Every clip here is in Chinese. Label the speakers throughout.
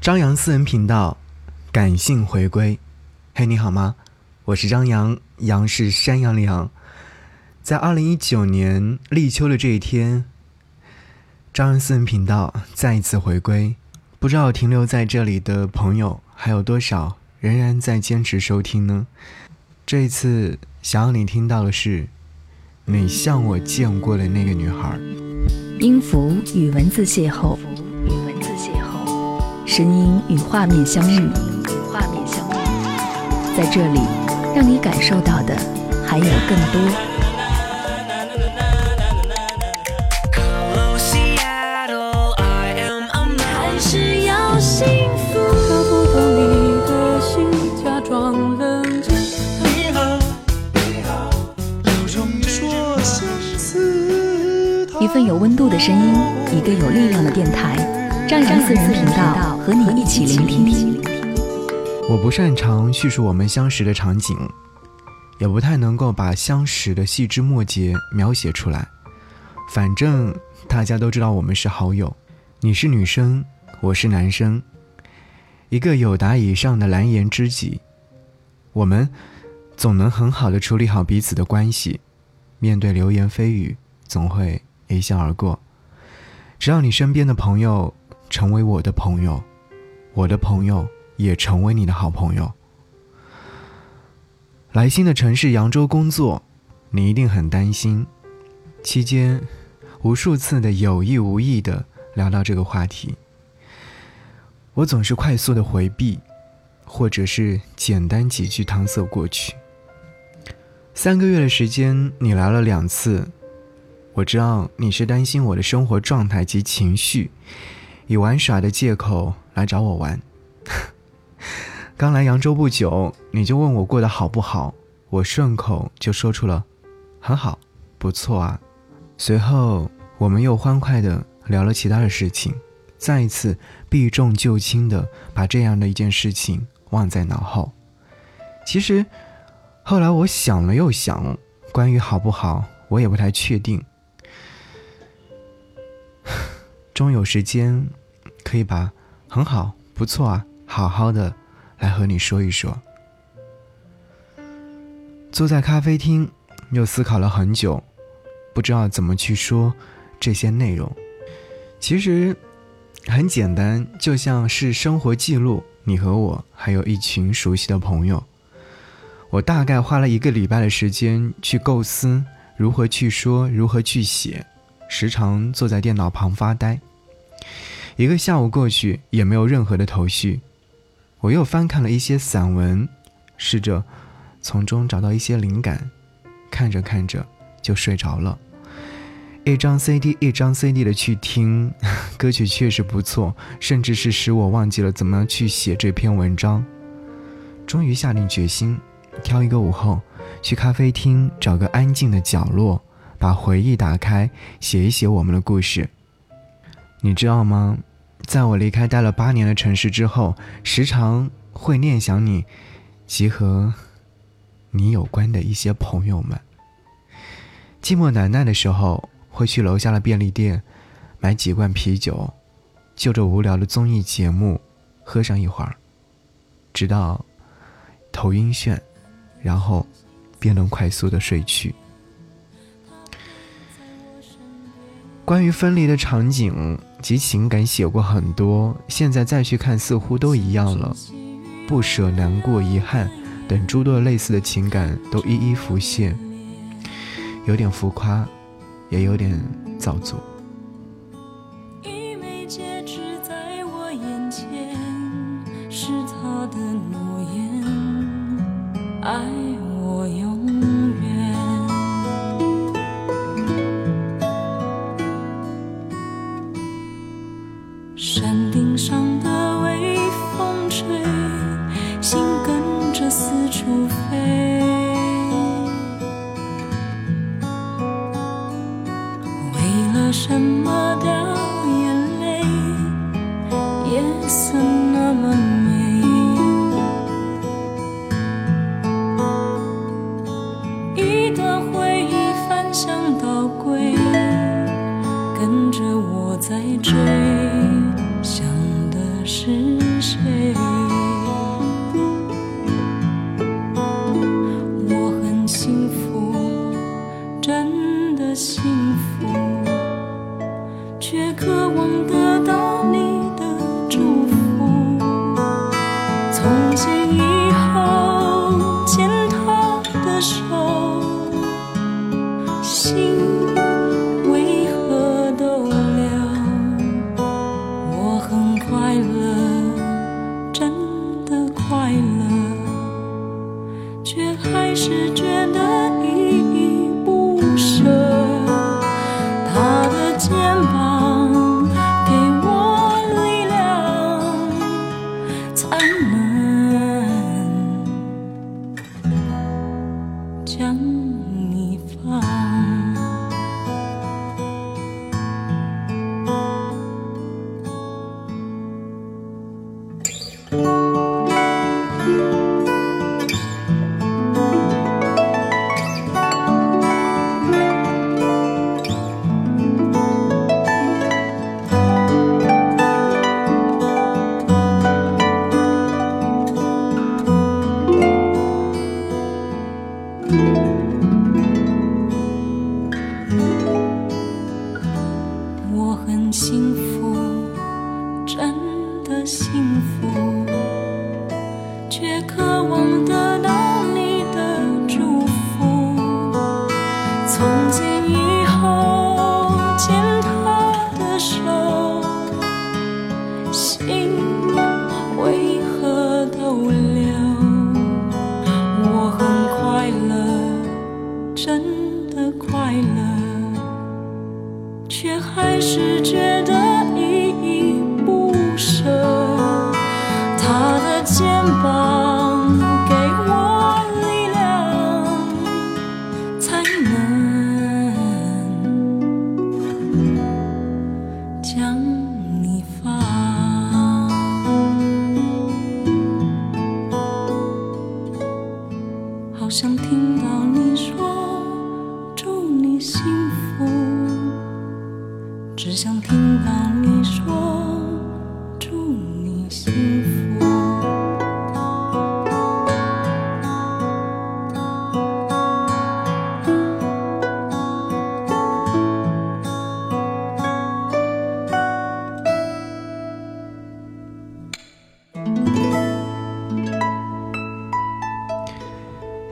Speaker 1: 张扬私人频道，感性回归。嘿，你好吗？我是张扬，杨是山羊的羊。在二零一九年立秋的这一天，张扬私人频道再一次回归。不知道停留在这里的朋友还有多少，仍然在坚持收听呢？这一次想要你听到的是，你像我见过的那个女孩。
Speaker 2: 音符与文字邂逅。声音与画面相遇，画面相遇，在这里，让你感受到的还有更多。一份有温度的声音，一个有力量的电台。张扬私人频道和你一起聆听。
Speaker 1: 我不擅长叙述我们相识的场景，也不太能够把相识的细枝末节描写出来。反正大家都知道我们是好友，你是女生，我是男生，一个有达以上的蓝颜知己，我们总能很好的处理好彼此的关系。面对流言蜚语，总会一笑而过。只要你身边的朋友。成为我的朋友，我的朋友也成为你的好朋友。来新的城市扬州工作，你一定很担心。期间，无数次的有意无意的聊到这个话题，我总是快速的回避，或者是简单几句搪塞过去。三个月的时间，你来了两次，我知道你是担心我的生活状态及情绪。以玩耍的借口来找我玩。刚来扬州不久，你就问我过得好不好，我顺口就说出了“很好，不错啊”。随后我们又欢快地聊了其他的事情，再一次避重就轻地把这样的一件事情忘在脑后。其实后来我想了又想，关于好不好，我也不太确定。终有时间。可以把很好、不错啊，好好的来和你说一说。坐在咖啡厅，又思考了很久，不知道怎么去说这些内容。其实很简单，就像是生活记录。你和我还有一群熟悉的朋友，我大概花了一个礼拜的时间去构思如何去说，如何去写，时常坐在电脑旁发呆。一个下午过去，也没有任何的头绪。我又翻看了一些散文，试着从中找到一些灵感。看着看着就睡着了。一张 CD 一张 CD 的去听，歌曲确实不错，甚至是使我忘记了怎么样去写这篇文章。终于下定决心，挑一个午后去咖啡厅，找个安静的角落，把回忆打开，写一写我们的故事。你知道吗？在我离开待了八年的城市之后，时常会念想你，及和你有关的一些朋友们。寂寞难耐的时候，会去楼下的便利店买几罐啤酒，就着无聊的综艺节目喝上一会儿，直到头晕眩，然后便能快速的睡去。关于分离的场景。及情感写过很多，现在再去看似乎都一样了，不舍、难过、遗憾等诸多类似的情感都一一浮现，有点浮夸，也有点造作。
Speaker 2: 在
Speaker 3: 这，你是觉得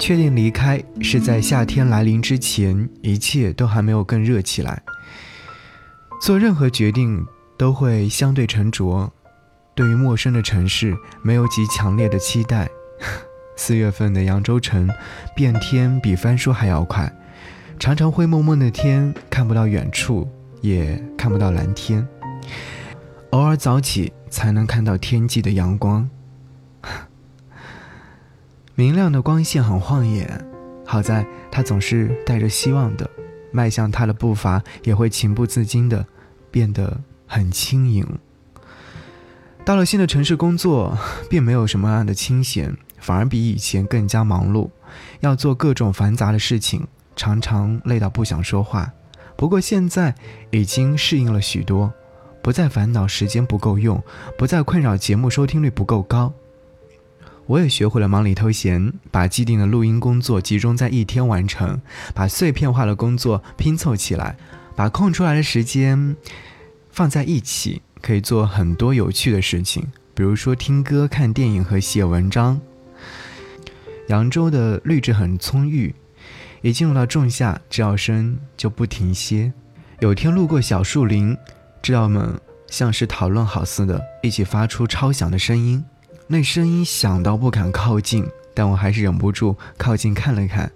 Speaker 1: 确定离开是在夏天来临之前，一切都还没有更热起来。做任何决定都会相对沉着，对于陌生的城市没有极强烈的期待。四月份的扬州城，变天比翻书还要快，常常灰蒙蒙的天看不到远处，也看不到蓝天。偶尔早起才能看到天际的阳光，明亮的光线很晃眼。好在他总是带着希望的，迈向他的步伐也会情不自禁的变得很轻盈。到了新的城市工作，并没有什么样的清闲，反而比以前更加忙碌，要做各种繁杂的事情，常常累到不想说话。不过现在已经适应了许多，不再烦恼时间不够用，不再困扰节目收听率不够高。我也学会了忙里偷闲，把既定的录音工作集中在一天完成，把碎片化的工作拼凑起来，把空出来的时间放在一起，可以做很多有趣的事情，比如说听歌、看电影和写文章。扬州的绿植很葱郁，一进入到仲夏，知了声就不停歇。有天路过小树林，知了们像是讨论好似的，一起发出超响的声音。那声音响到不敢靠近，但我还是忍不住靠近看了看。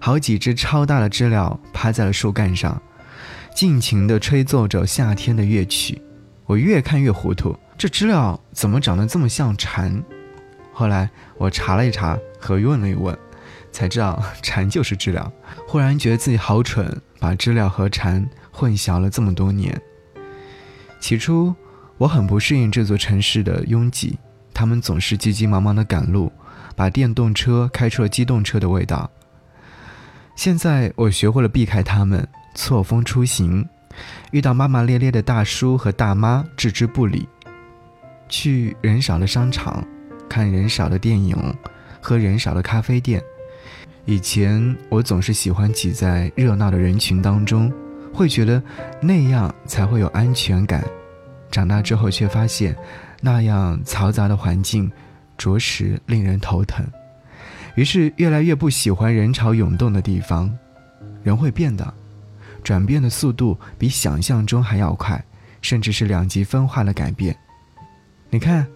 Speaker 1: 好几只超大的知了趴在了树干上，尽情地吹奏着夏天的乐曲。我越看越糊涂，这知了怎么长得这么像蝉？后来我查了一查和问了一问，才知道蝉就是知了。忽然觉得自己好蠢，把知了和蝉混淆了这么多年。起初我很不适应这座城市的拥挤。他们总是急急忙忙地赶路，把电动车开出了机动车的味道。现在我学会了避开他们，错峰出行，遇到骂骂咧咧的大叔和大妈置之不理。去人少的商场，看人少的电影，喝人少的咖啡店。以前我总是喜欢挤在热闹的人群当中，会觉得那样才会有安全感。长大之后却发现，那样嘈杂的环境，着实令人头疼。于是越来越不喜欢人潮涌动的地方。人会变的，转变的速度比想象中还要快，甚至是两极分化的改变。你看，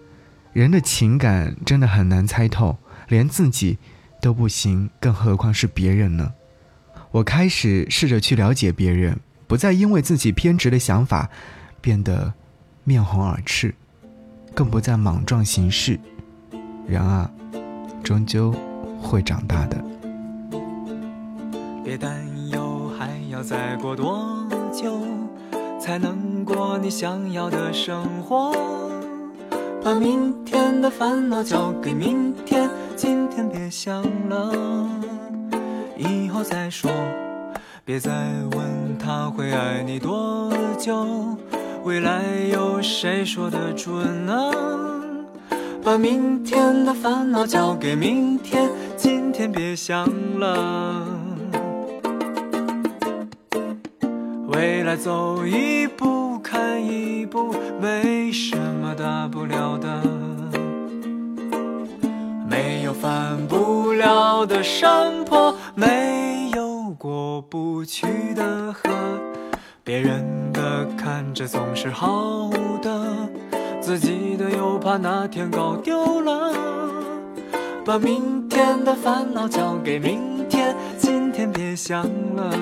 Speaker 1: 人的情感真的很难猜透，连自己。都不行，更何况是别人呢？我开始试着去了解别人，不再因为自己偏执的想法变得面红耳赤，更不再莽撞行事。人啊，终究会长大的。
Speaker 4: 别担忧，还要再过多久才能过你想要的生活？把明天的烦恼交给明天。今天别想了，以后再说。别再问他会爱你多久，未来有谁说得准呢？把明天的烦恼交给明天，今天别想了。未来走一步看一步，没什么大不了的。没有翻不了的山坡，没有过不去的河。别人看着总是好的，自己的又怕哪天搞丢了。把明天的烦恼交给明天，今天别想了。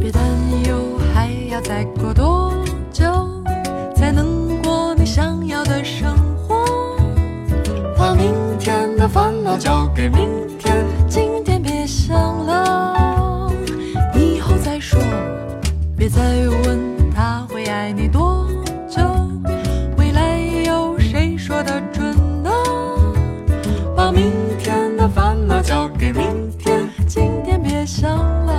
Speaker 5: 别担忧，还要再过多久才能过你想要的生活？
Speaker 4: 把明天的烦恼交给明天，
Speaker 5: 今再问他会爱你多久，未来有谁说得准呢？
Speaker 4: 把明天的烦恼交给明天，
Speaker 5: 今天别想了。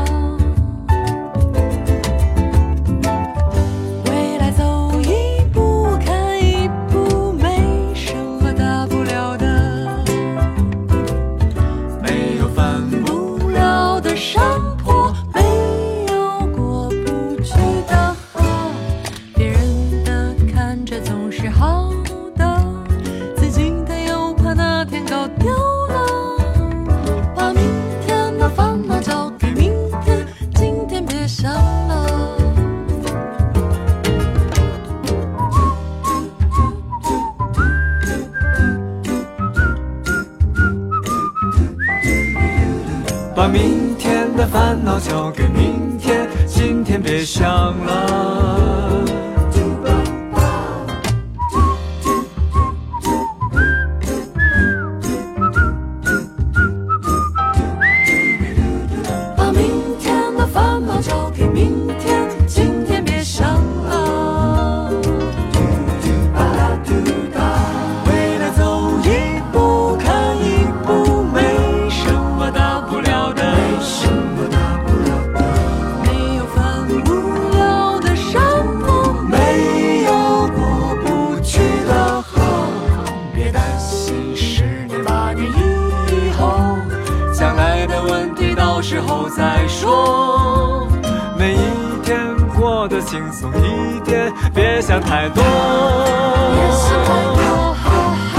Speaker 4: 轻松一点，别想太多。
Speaker 5: 别想太多，哈哈。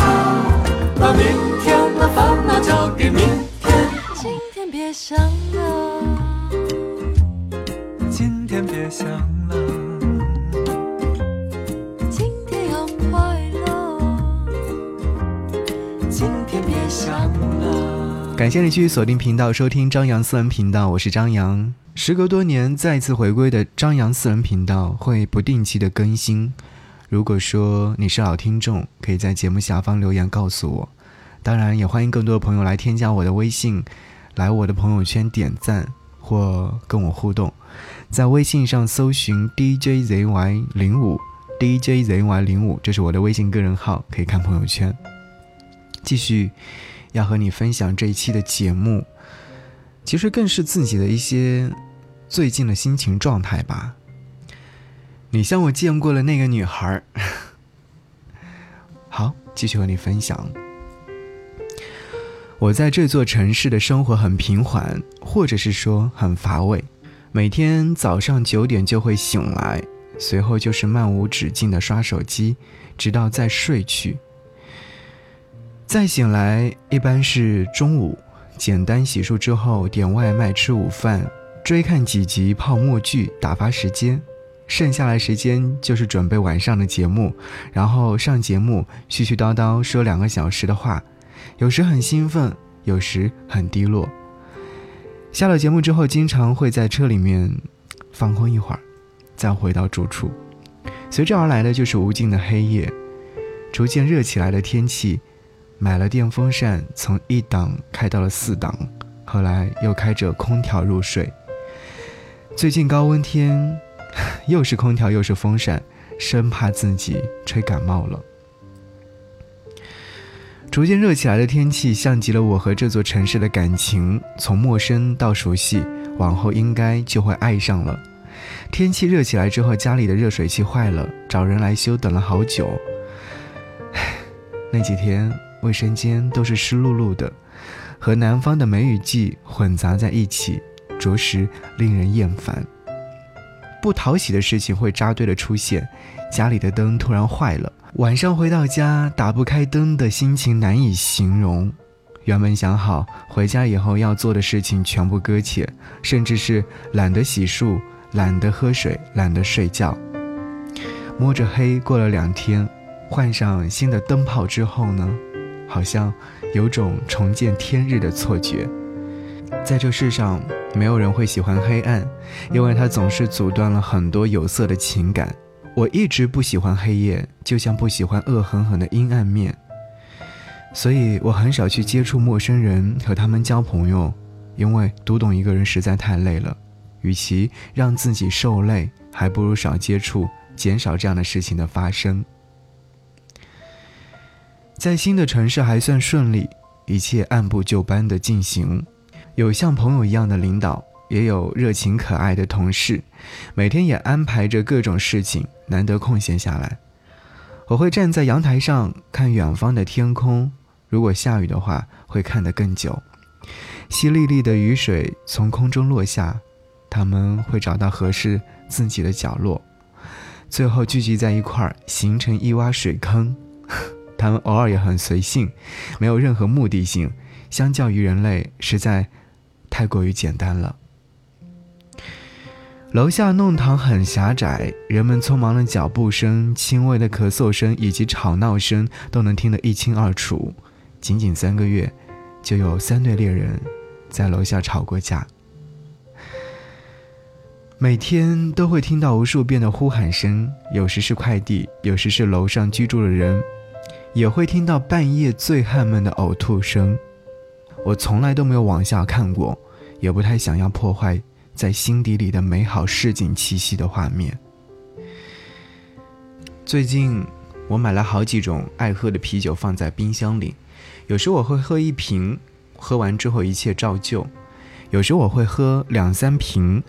Speaker 4: 把明天的烦恼交给明天，
Speaker 5: 今天别想了。
Speaker 4: 今天别想了。
Speaker 5: 今天要快乐，
Speaker 4: 今天别想了。
Speaker 1: 感谢你继续锁定频道收听张扬私人频道，我是张扬。时隔多年再次回归的张扬私人频道会不定期的更新。如果说你是老听众，可以在节目下方留言告诉我。当然，也欢迎更多的朋友来添加我的微信，来我的朋友圈点赞或跟我互动。在微信上搜寻 DJZY 零五 DJZY 零五，这是我的微信个人号，可以看朋友圈。继续要和你分享这一期的节目，其实更是自己的一些最近的心情状态吧。你像我见过了那个女孩。好，继续和你分享。我在这座城市的生活很平缓，或者是说很乏味。每天早上九点就会醒来，随后就是漫无止境的刷手机，直到再睡去。再醒来一般是中午，简单洗漱之后点外卖吃午饭，追看几集泡沫剧打发时间。剩下来时间就是准备晚上的节目，然后上节目絮絮叨叨说两个小时的话。有时很兴奋，有时很低落。下了节目之后，经常会在车里面放空一会儿，再回到住处。随之而来的就是无尽的黑夜，逐渐热起来的天气。买了电风扇，从一档开到了四档，后来又开着空调入睡。最近高温天，又是空调又是风扇，生怕自己吹感冒了。逐渐热起来的天气，像极了我和这座城市的感情，从陌生到熟悉，往后应该就会爱上了。天气热起来之后，家里的热水器坏了，找人来修，等了好久。那几天卫生间都是湿漉漉的，和南方的梅雨季混杂在一起，着实令人厌烦。不讨喜的事情会扎堆的出现，家里的灯突然坏了。晚上回到家打不开灯的心情难以形容，原本想好回家以后要做的事情全部搁浅，甚至是懒得洗漱、懒得喝水、懒得睡觉。摸着黑过了两天，换上新的灯泡之后呢，好像有种重见天日的错觉。在这世上，没有人会喜欢黑暗，因为它总是阻断了很多有色的情感。我一直不喜欢黑夜，就像不喜欢恶狠狠的阴暗面，所以我很少去接触陌生人和他们交朋友，因为读懂一个人实在太累了，与其让自己受累，还不如少接触，减少这样的事情的发生。在新的城市还算顺利，一切按部就班的进行，有像朋友一样的领导。也有热情可爱的同事，每天也安排着各种事情，难得空闲下来。我会站在阳台上看远方的天空，如果下雨的话，会看得更久。淅沥沥的雨水从空中落下，他们会找到合适自己的角落，最后聚集在一块儿，形成一洼水坑。他们偶尔也很随性，没有任何目的性，相较于人类，实在太过于简单了。楼下弄堂很狭窄，人们匆忙的脚步声、轻微的咳嗽声以及吵闹声都能听得一清二楚。仅仅三个月，就有三对恋人在楼下吵过架。每天都会听到无数遍的呼喊声，有时是快递，有时是楼上居住的人，也会听到半夜醉汉们的呕吐声。我从来都没有往下看过，也不太想要破坏。在心底里的美好市井气息的画面。最近我买了好几种爱喝的啤酒放在冰箱里，有时我会喝一瓶，喝完之后一切照旧；有时我会喝两三瓶，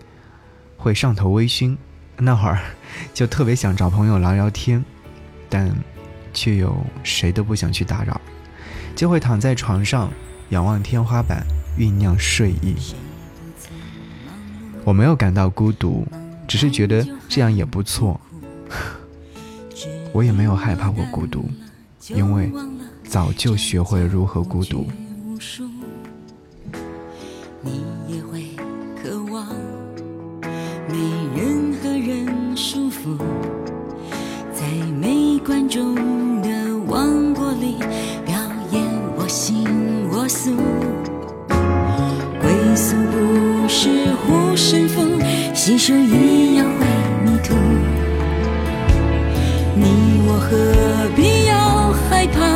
Speaker 1: 会上头微醺。那会儿 就特别想找朋友聊聊天，但却又谁都不想去打扰，就会躺在床上仰望天花板酝酿睡意。我没有感到孤独，只是觉得这样也不错。我也没有害怕过孤独，因为早就学会了如何孤独。
Speaker 6: 你也会渴望没任何人束缚，在没观众的王国里表演我行我素。归宿不是护身符，携手一样会迷途。你我何必要害怕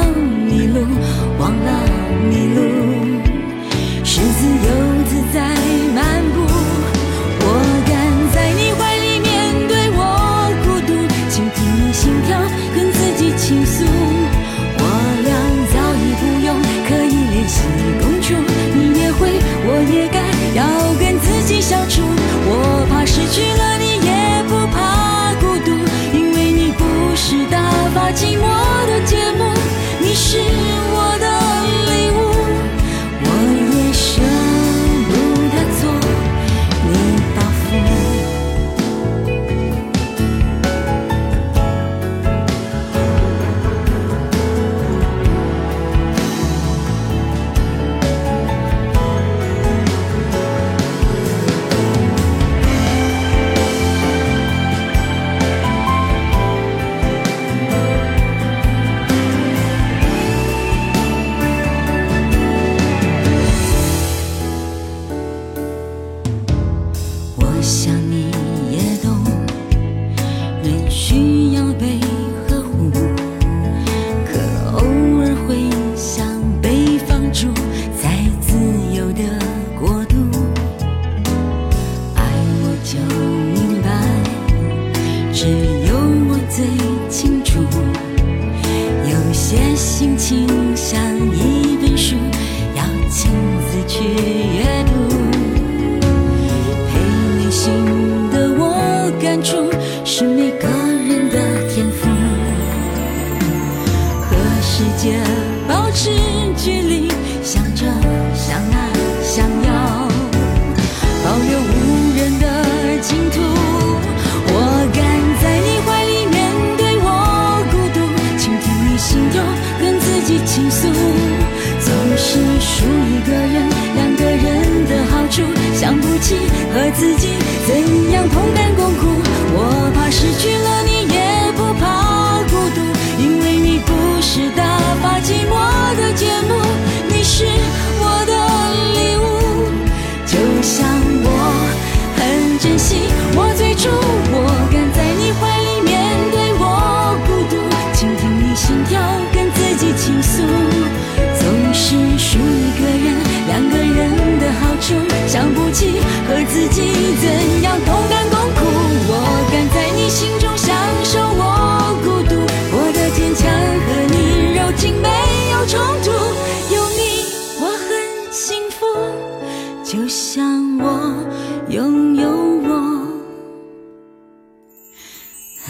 Speaker 6: 和自己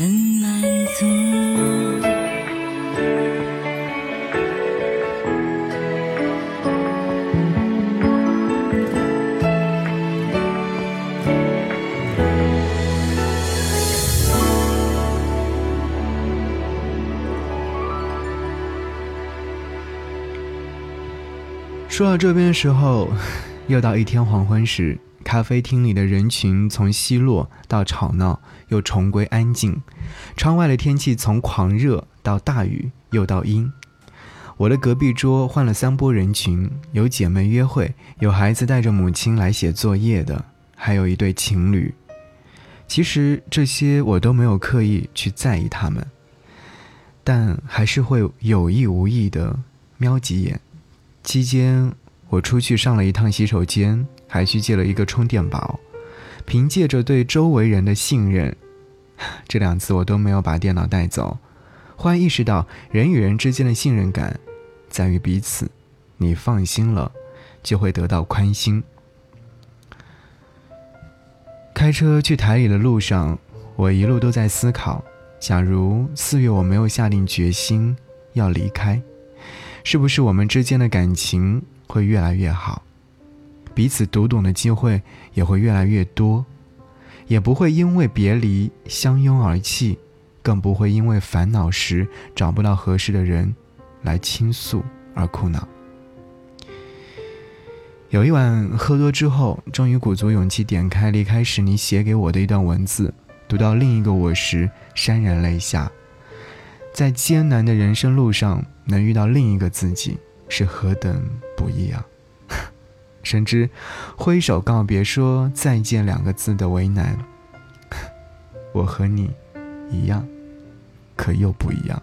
Speaker 6: 很满足。
Speaker 1: 说到这边的时候，又到一天黄昏时，咖啡厅里的人群从稀落到吵闹，又重归安静。窗外的天气从狂热到大雨，又到阴。我的隔壁桌换了三波人群，有姐妹约会，有孩子带着母亲来写作业的，还有一对情侣。其实这些我都没有刻意去在意他们，但还是会有意无意的瞄几眼。期间，我出去上了一趟洗手间，还去借了一个充电宝。凭借着对周围人的信任，这两次我都没有把电脑带走。忽然意识到，人与人之间的信任感，在于彼此。你放心了，就会得到宽心。开车去台里的路上，我一路都在思考：假如四月我没有下定决心要离开。是不是我们之间的感情会越来越好，彼此读懂的机会也会越来越多，也不会因为别离相拥而泣，更不会因为烦恼时找不到合适的人来倾诉而苦恼。有一晚喝多之后，终于鼓足勇气点开离开时你写给我的一段文字，读到另一个我时潸然泪下。在艰难的人生路上，能遇到另一个自己，是何等不易啊！深知挥手告别、说再见两个字的为难，我和你一样，可又不一样。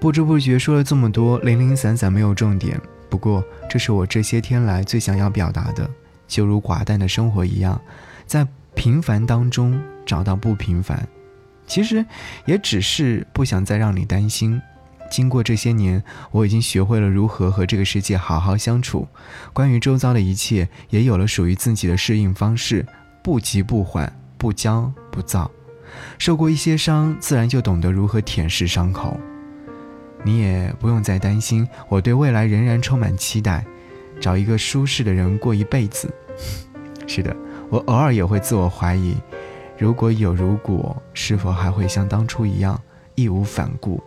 Speaker 1: 不知不觉说了这么多，零零散散没有重点。不过，这是我这些天来最想要表达的，就如寡淡的生活一样，在平凡当中找到不平凡。其实，也只是不想再让你担心。经过这些年，我已经学会了如何和这个世界好好相处。关于周遭的一切，也有了属于自己的适应方式，不急不缓，不骄不躁。受过一些伤，自然就懂得如何舔舐伤口。你也不用再担心，我对未来仍然充满期待，找一个舒适的人过一辈子。是的，我偶尔也会自我怀疑，如果有如果，是否还会像当初一样义无反顾？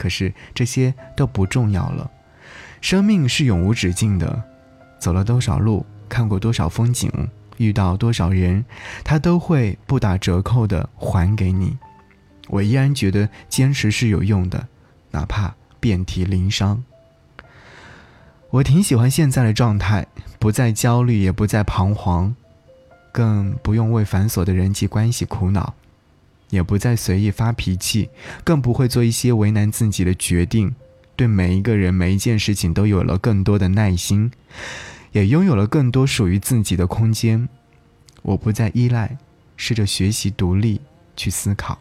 Speaker 1: 可是这些都不重要了，生命是永无止境的，走了多少路，看过多少风景，遇到多少人，他都会不打折扣的还给你。我依然觉得坚持是有用的，哪怕遍体鳞伤。我挺喜欢现在的状态，不再焦虑，也不再彷徨，更不用为繁琐的人际关系苦恼，也不再随意发脾气，更不会做一些为难自己的决定。对每一个人、每一件事情都有了更多的耐心，也拥有了更多属于自己的空间。我不再依赖，试着学习独立去思考。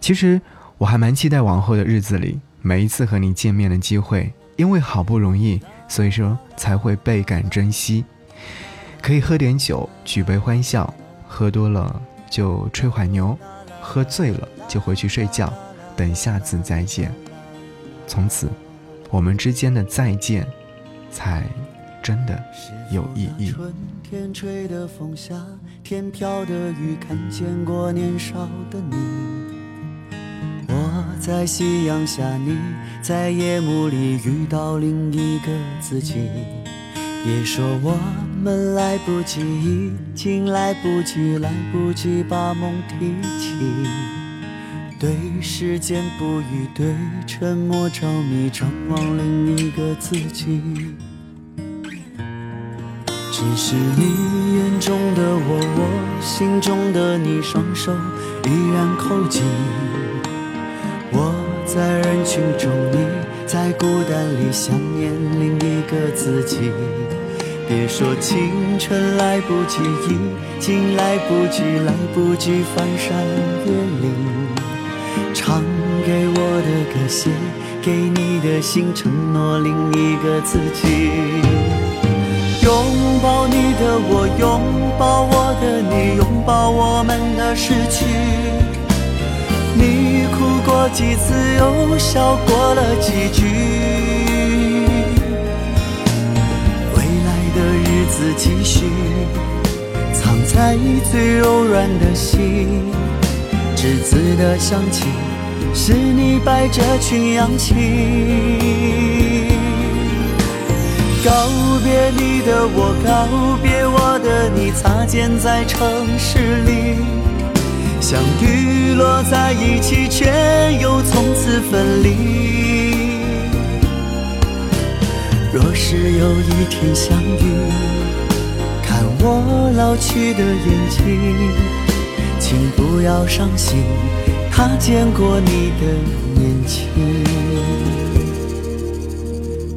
Speaker 1: 其实我还蛮期待往后的日子里每一次和你见面的机会，因为好不容易，所以说才会倍感珍惜。可以喝点酒，举杯欢笑，喝多了就吹会牛，喝醉了就回去睡觉，等下次再见。从此，我们之间的再见，才真的有意义。
Speaker 7: 春天吹的风下，天飘的雨，看见过年少的你。我在夕阳下，你在夜幕里遇到另一个自己。别说我们来不及，已经来不及，来不及把梦提起。对时间不语，对沉默着迷，张望另一个自己。只是你眼中的我，我心中的你，双手依然扣紧。我在人群中，你在孤单里想念另一个自己。别说青春来不及，已经来不及，来不及翻山越岭。唱给我的歌，写给你的信，承诺另一个自己。拥抱你的我，拥抱我的你，拥抱我们的失去。你哭过几次，又笑过了几句。的日子继续，藏在最柔软的心。栀子的香气，是你摆着群羊起。告别你的我，告别我的你，擦肩在城市里。相遇落在一起，却又从此分离。若是有一天相遇，我老去的眼睛，请不要伤心，他见过你的年轻。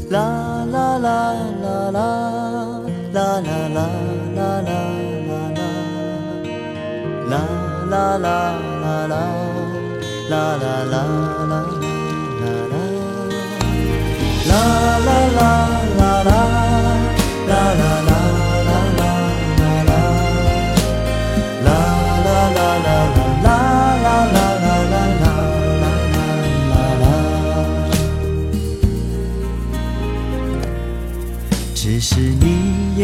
Speaker 7: 啦啦啦啦啦啦啦啦啦啦啦啦。啦啦啦啦啦啦啦啦啦啦啦啦啦啦啦啦啦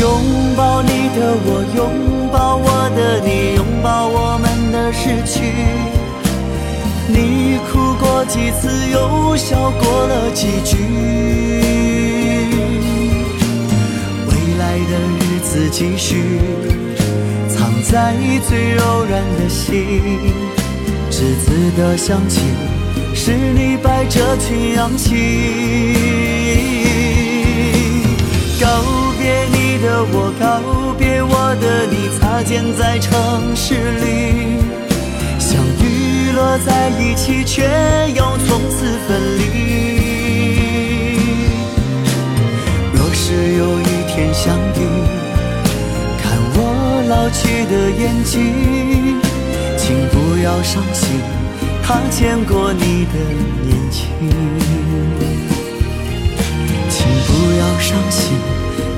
Speaker 7: 拥抱你的我，拥抱我的你，拥抱我们的失去。你哭过几次，又笑过了几句。未来的日子继续，藏在最柔软的心。栀子的香气，是你摆着群羊起。告别你的我告别我的你，擦肩在城市里，相遇，落在一起，却又从此分离。若是有一天相遇，看我老去的眼睛，请不要伤心，他见过你的年轻，请不要伤心。